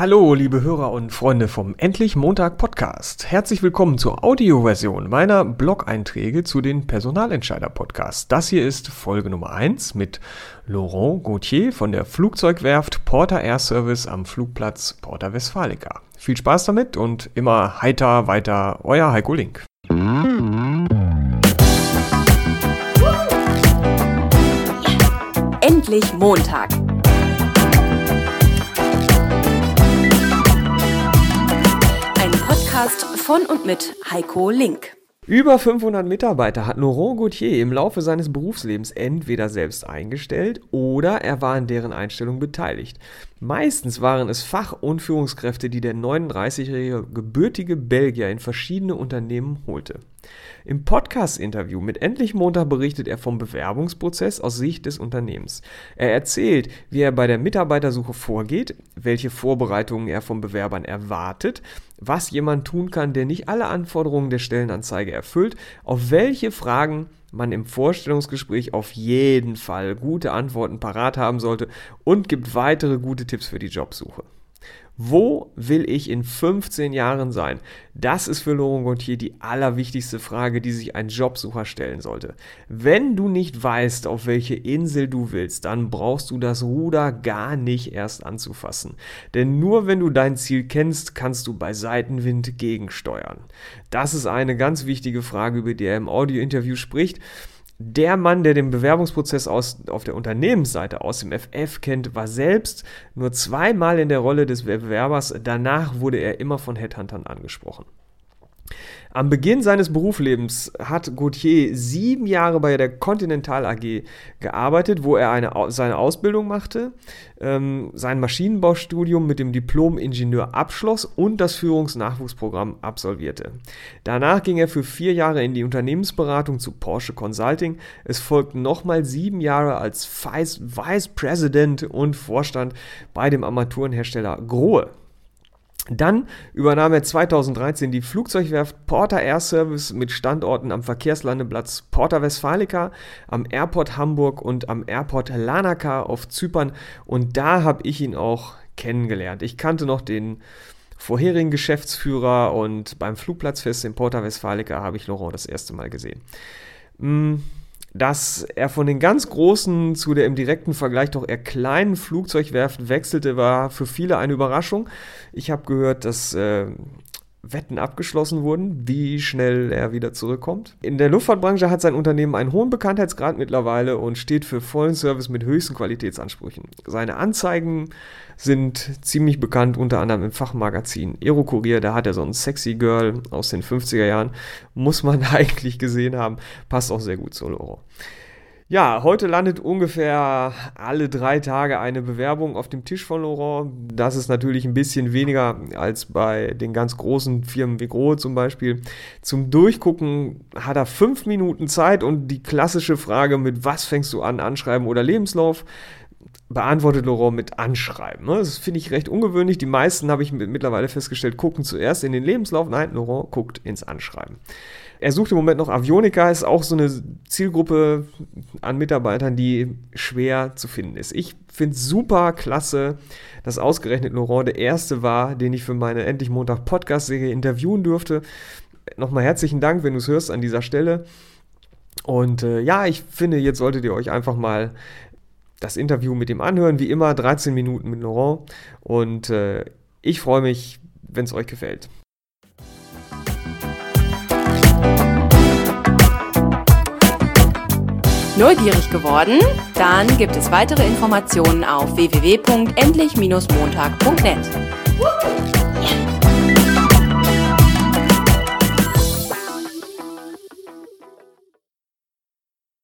Hallo, liebe Hörer und Freunde vom Endlich Montag Podcast. Herzlich willkommen zur Audioversion meiner Blog-Einträge zu den Personalentscheider Podcasts. Das hier ist Folge Nummer 1 mit Laurent Gauthier von der Flugzeugwerft Porter Air Service am Flugplatz Porta Westfalica. Viel Spaß damit und immer heiter weiter, euer Heiko Link. Endlich Montag Podcast von und mit Heiko Link. Über 500 Mitarbeiter hat Laurent Gauthier im Laufe seines Berufslebens entweder selbst eingestellt oder er war an deren Einstellung beteiligt. Meistens waren es Fach- und Führungskräfte, die der 39-jährige gebürtige Belgier in verschiedene Unternehmen holte. Im Podcast-Interview mit Endlich Montag berichtet er vom Bewerbungsprozess aus Sicht des Unternehmens. Er erzählt, wie er bei der Mitarbeitersuche vorgeht, welche Vorbereitungen er von Bewerbern erwartet, was jemand tun kann, der nicht alle Anforderungen der Stellenanzeige erfüllt, auf welche Fragen man im Vorstellungsgespräch auf jeden Fall gute Antworten parat haben sollte und gibt weitere gute Tipps für die Jobsuche. Wo will ich in 15 Jahren sein? Das ist für Laurent Gauthier die allerwichtigste Frage, die sich ein Jobsucher stellen sollte. Wenn du nicht weißt, auf welche Insel du willst, dann brauchst du das Ruder gar nicht erst anzufassen. Denn nur wenn du dein Ziel kennst, kannst du bei Seitenwind gegensteuern. Das ist eine ganz wichtige Frage, über die er im Audiointerview spricht. Der Mann, der den Bewerbungsprozess aus, auf der Unternehmensseite aus dem FF kennt, war selbst nur zweimal in der Rolle des Bewerbers. Danach wurde er immer von Headhuntern angesprochen. Am Beginn seines Berufslebens hat Gauthier sieben Jahre bei der Continental AG gearbeitet, wo er eine, seine Ausbildung machte, ähm, sein Maschinenbaustudium mit dem Diplom-Ingenieur abschloss und das Führungsnachwuchsprogramm absolvierte. Danach ging er für vier Jahre in die Unternehmensberatung zu Porsche Consulting. Es folgten nochmal sieben Jahre als Vice, Vice President und Vorstand bei dem Armaturenhersteller Grohe. Dann übernahm er 2013 die Flugzeugwerft Porter Air Service mit Standorten am Verkehrslandeplatz Porta Westfalica, am Airport Hamburg und am Airport Lanaka auf Zypern. Und da habe ich ihn auch kennengelernt. Ich kannte noch den vorherigen Geschäftsführer und beim Flugplatzfest in Porta Westfalica habe ich Laurent das erste Mal gesehen. Hm dass er von den ganz großen zu der im direkten Vergleich doch eher kleinen Flugzeugwerft wechselte, war für viele eine Überraschung. Ich habe gehört, dass äh, Wetten abgeschlossen wurden, wie schnell er wieder zurückkommt. In der Luftfahrtbranche hat sein Unternehmen einen hohen Bekanntheitsgrad mittlerweile und steht für vollen Service mit höchsten Qualitätsansprüchen. Seine Anzeigen sind ziemlich bekannt, unter anderem im Fachmagazin Aerokurier. Da hat er so ein Sexy Girl aus den 50er Jahren. Muss man eigentlich gesehen haben. Passt auch sehr gut zu Laurent. Ja, heute landet ungefähr alle drei Tage eine Bewerbung auf dem Tisch von Laurent. Das ist natürlich ein bisschen weniger als bei den ganz großen Firmen wie Grohe zum Beispiel. Zum Durchgucken hat er fünf Minuten Zeit und die klassische Frage mit was fängst du an, Anschreiben oder Lebenslauf, beantwortet Laurent mit Anschreiben. Ne? Das finde ich recht ungewöhnlich. Die meisten, habe ich mittlerweile festgestellt, gucken zuerst in den Lebenslauf. Nein, Laurent guckt ins Anschreiben. Er sucht im Moment noch Avionika, ist auch so eine Zielgruppe an Mitarbeitern, die schwer zu finden ist. Ich finde es super klasse, dass ausgerechnet Laurent der Erste war, den ich für meine Endlich Montag Podcast-Serie interviewen durfte. Nochmal herzlichen Dank, wenn du es hörst an dieser Stelle. Und äh, ja, ich finde, jetzt solltet ihr euch einfach mal das Interview mit ihm anhören. Wie immer 13 Minuten mit Laurent. Und äh, ich freue mich, wenn es euch gefällt. Neugierig geworden? Dann gibt es weitere Informationen auf www.endlich-montag.net.